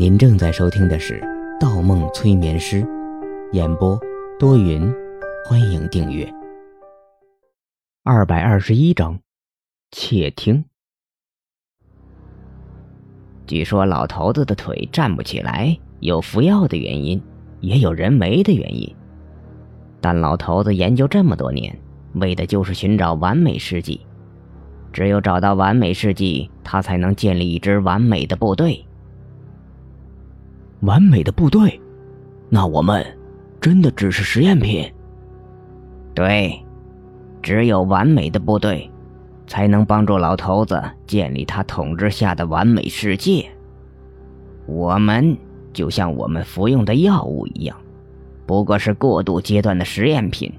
您正在收听的是《盗梦催眠师》，演播多云，欢迎订阅。二百二十一章，窃听。据说老头子的腿站不起来，有服药的原因，也有人为的原因。但老头子研究这么多年，为的就是寻找完美事迹。只有找到完美事迹，他才能建立一支完美的部队。完美的部队，那我们真的只是实验品？对，只有完美的部队，才能帮助老头子建立他统治下的完美世界。我们就像我们服用的药物一样，不过是过渡阶段的实验品。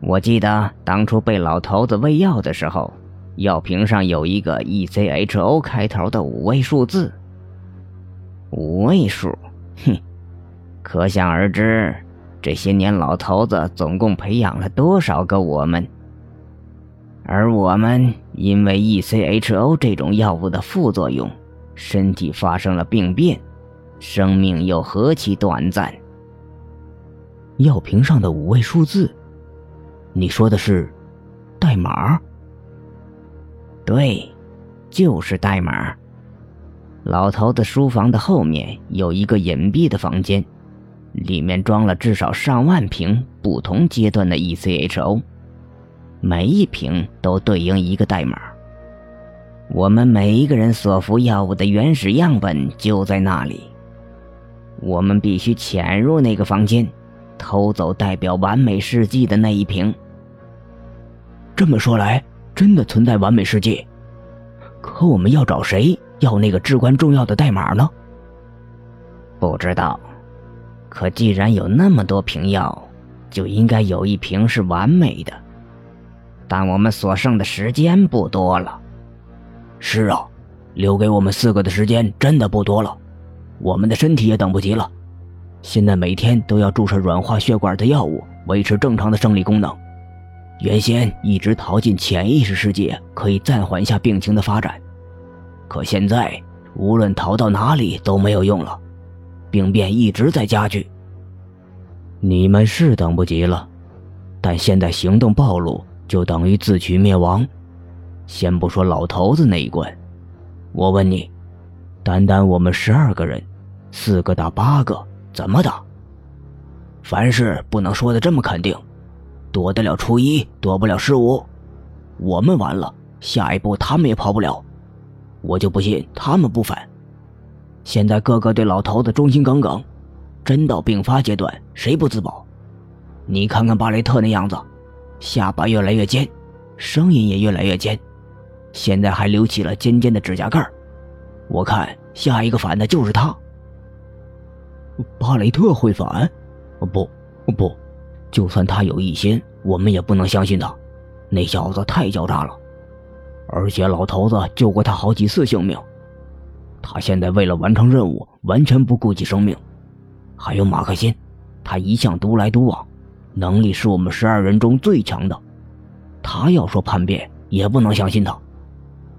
我记得当初被老头子喂药的时候，药瓶上有一个 E C H O 开头的五位数字。五位数，哼，可想而知，这些年老头子总共培养了多少个我们。而我们因为 E C H O 这种药物的副作用，身体发生了病变，生命又何其短暂。药瓶上的五位数字。你说的是代码？对，就是代码。老头子书房的后面有一个隐蔽的房间，里面装了至少上万瓶不同阶段的 ECHO，每一瓶都对应一个代码。我们每一个人所服药物的原始样本就在那里。我们必须潜入那个房间，偷走代表完美世纪的那一瓶。这么说来，真的存在完美世界。可我们要找谁要那个至关重要的代码呢？不知道。可既然有那么多瓶药，就应该有一瓶是完美的。但我们所剩的时间不多了。是啊，留给我们四个的时间真的不多了。我们的身体也等不及了。现在每天都要注射软化血管的药物，维持正常的生理功能。原先一直逃进潜意识世界可以暂缓一下病情的发展，可现在无论逃到哪里都没有用了，病变一直在加剧。你们是等不及了，但现在行动暴露就等于自取灭亡。先不说老头子那一关，我问你，单单我们十二个人，四个打八个怎么打？凡事不能说的这么肯定。躲得了初一，躲不了十五。我们完了，下一步他们也跑不了。我就不信他们不反。现在个个对老头子忠心耿耿，真到病发阶段，谁不自保？你看看巴雷特那样子，下巴越来越尖，声音也越来越尖，现在还留起了尖尖的指甲盖我看下一个反的就是他。巴雷特会反？不，不。就算他有异心，我们也不能相信他。那小子太狡诈了，而且老头子救过他好几次性命。他现在为了完成任务，完全不顾及生命。还有马克辛，他一向独来独往，能力是我们十二人中最强的。他要说叛变，也不能相信他。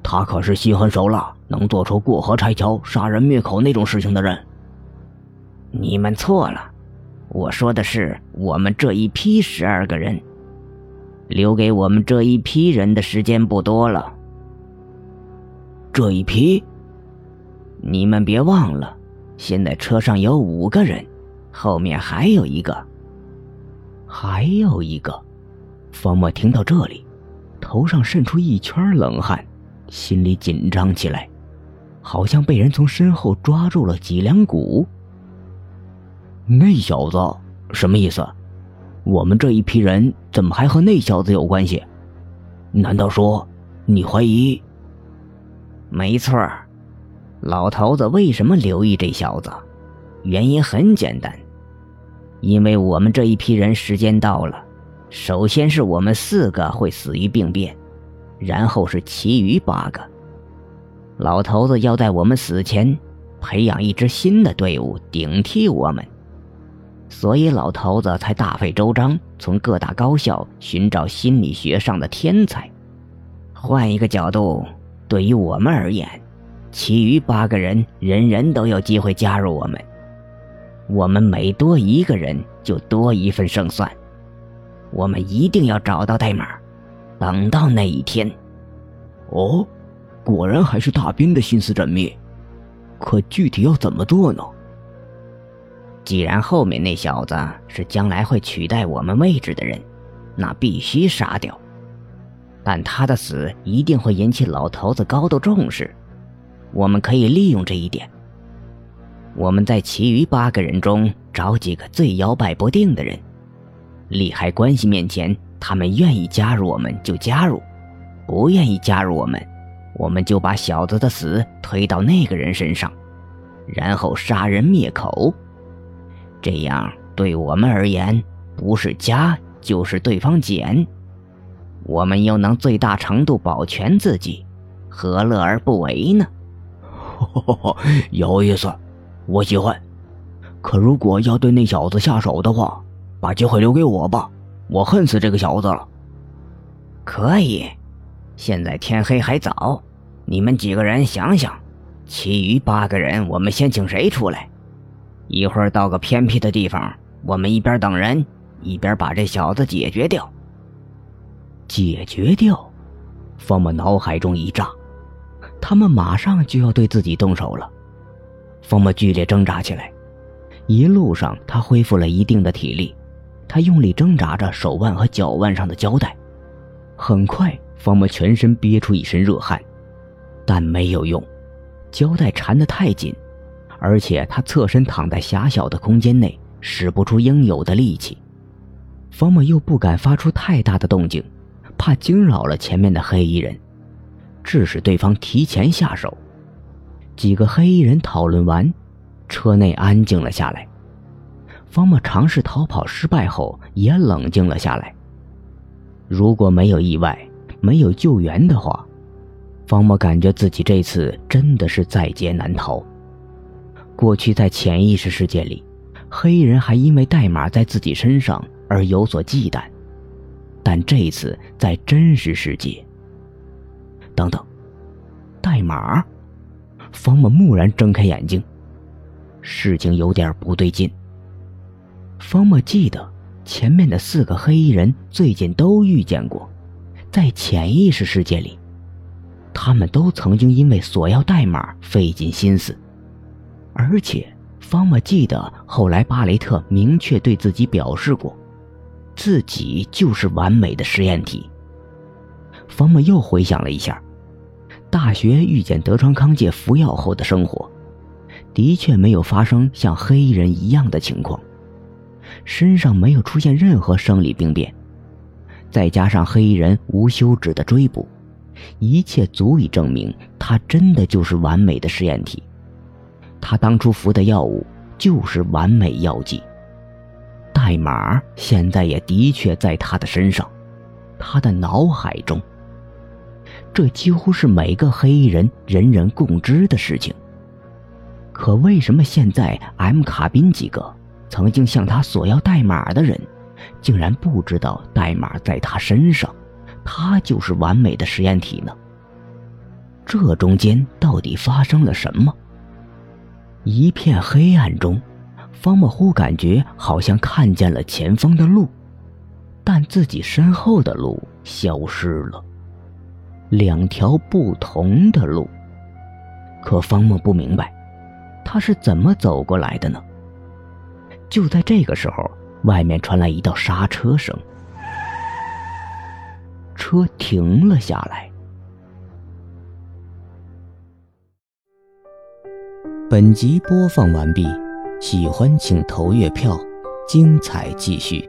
他可是心狠手辣，能做出过河拆桥、杀人灭口那种事情的人。你们错了。我说的是我们这一批十二个人，留给我们这一批人的时间不多了。这一批，你们别忘了，现在车上有五个人，后面还有一个，还有一个。方墨听到这里，头上渗出一圈冷汗，心里紧张起来，好像被人从身后抓住了脊梁骨。那小子什么意思？我们这一批人怎么还和那小子有关系？难道说你怀疑？没错老头子为什么留意这小子？原因很简单，因为我们这一批人时间到了，首先是我们四个会死于病变，然后是其余八个。老头子要在我们死前培养一支新的队伍顶替我们。所以老头子才大费周章从各大高校寻找心理学上的天才。换一个角度，对于我们而言，其余八个人人人都有机会加入我们。我们每多一个人，就多一份胜算。我们一定要找到代码，等到那一天。哦，果然还是大兵的心思缜密。可具体要怎么做呢？既然后面那小子是将来会取代我们位置的人，那必须杀掉。但他的死一定会引起老头子高度重视，我们可以利用这一点。我们在其余八个人中找几个最摇摆不定的人，利害关系面前，他们愿意加入我们就加入，不愿意加入我们，我们就把小子的死推到那个人身上，然后杀人灭口。这样对我们而言，不是加就是对方减，我们又能最大程度保全自己，何乐而不为呢？有意思，我喜欢。可如果要对那小子下手的话，把机会留给我吧，我恨死这个小子了。可以，现在天黑还早，你们几个人想想，其余八个人我们先请谁出来？一会儿到个偏僻的地方，我们一边等人，一边把这小子解决掉。解决掉，方木脑海中一炸，他们马上就要对自己动手了。方木剧烈挣扎起来，一路上他恢复了一定的体力，他用力挣扎着手腕和脚腕上的胶带。很快，方木全身憋出一身热汗，但没有用，胶带缠得太紧。而且他侧身躺在狭小的空间内，使不出应有的力气。方木又不敢发出太大的动静，怕惊扰了前面的黑衣人，致使对方提前下手。几个黑衣人讨论完，车内安静了下来。方木尝试逃跑失败后，也冷静了下来。如果没有意外，没有救援的话，方木感觉自己这次真的是在劫难逃。过去在潜意识世界里，黑衣人还因为代码在自己身上而有所忌惮，但这一次在真实世界，等等，代码，方木蓦然睁开眼睛，事情有点不对劲。方木记得前面的四个黑衣人最近都遇见过，在潜意识世界里，他们都曾经因为索要代码费尽心思。而且，方木记得后来巴雷特明确对自己表示过，自己就是完美的实验体。方木又回想了一下，大学遇见德川康介服药后的生活，的确没有发生像黑衣人一样的情况，身上没有出现任何生理病变，再加上黑衣人无休止的追捕，一切足以证明他真的就是完美的实验体。他当初服的药物就是完美药剂，代码现在也的确在他的身上，他的脑海中。这几乎是每个黑衣人人人共知的事情。可为什么现在 M 卡宾几个曾经向他索要代码的人，竟然不知道代码在他身上，他就是完美的实验体呢？这中间到底发生了什么？一片黑暗中，方木忽感觉好像看见了前方的路，但自己身后的路消失了。两条不同的路。可方木不明白，他是怎么走过来的呢？就在这个时候，外面传来一道刹车声，车停了下来。本集播放完毕，喜欢请投月票，精彩继续。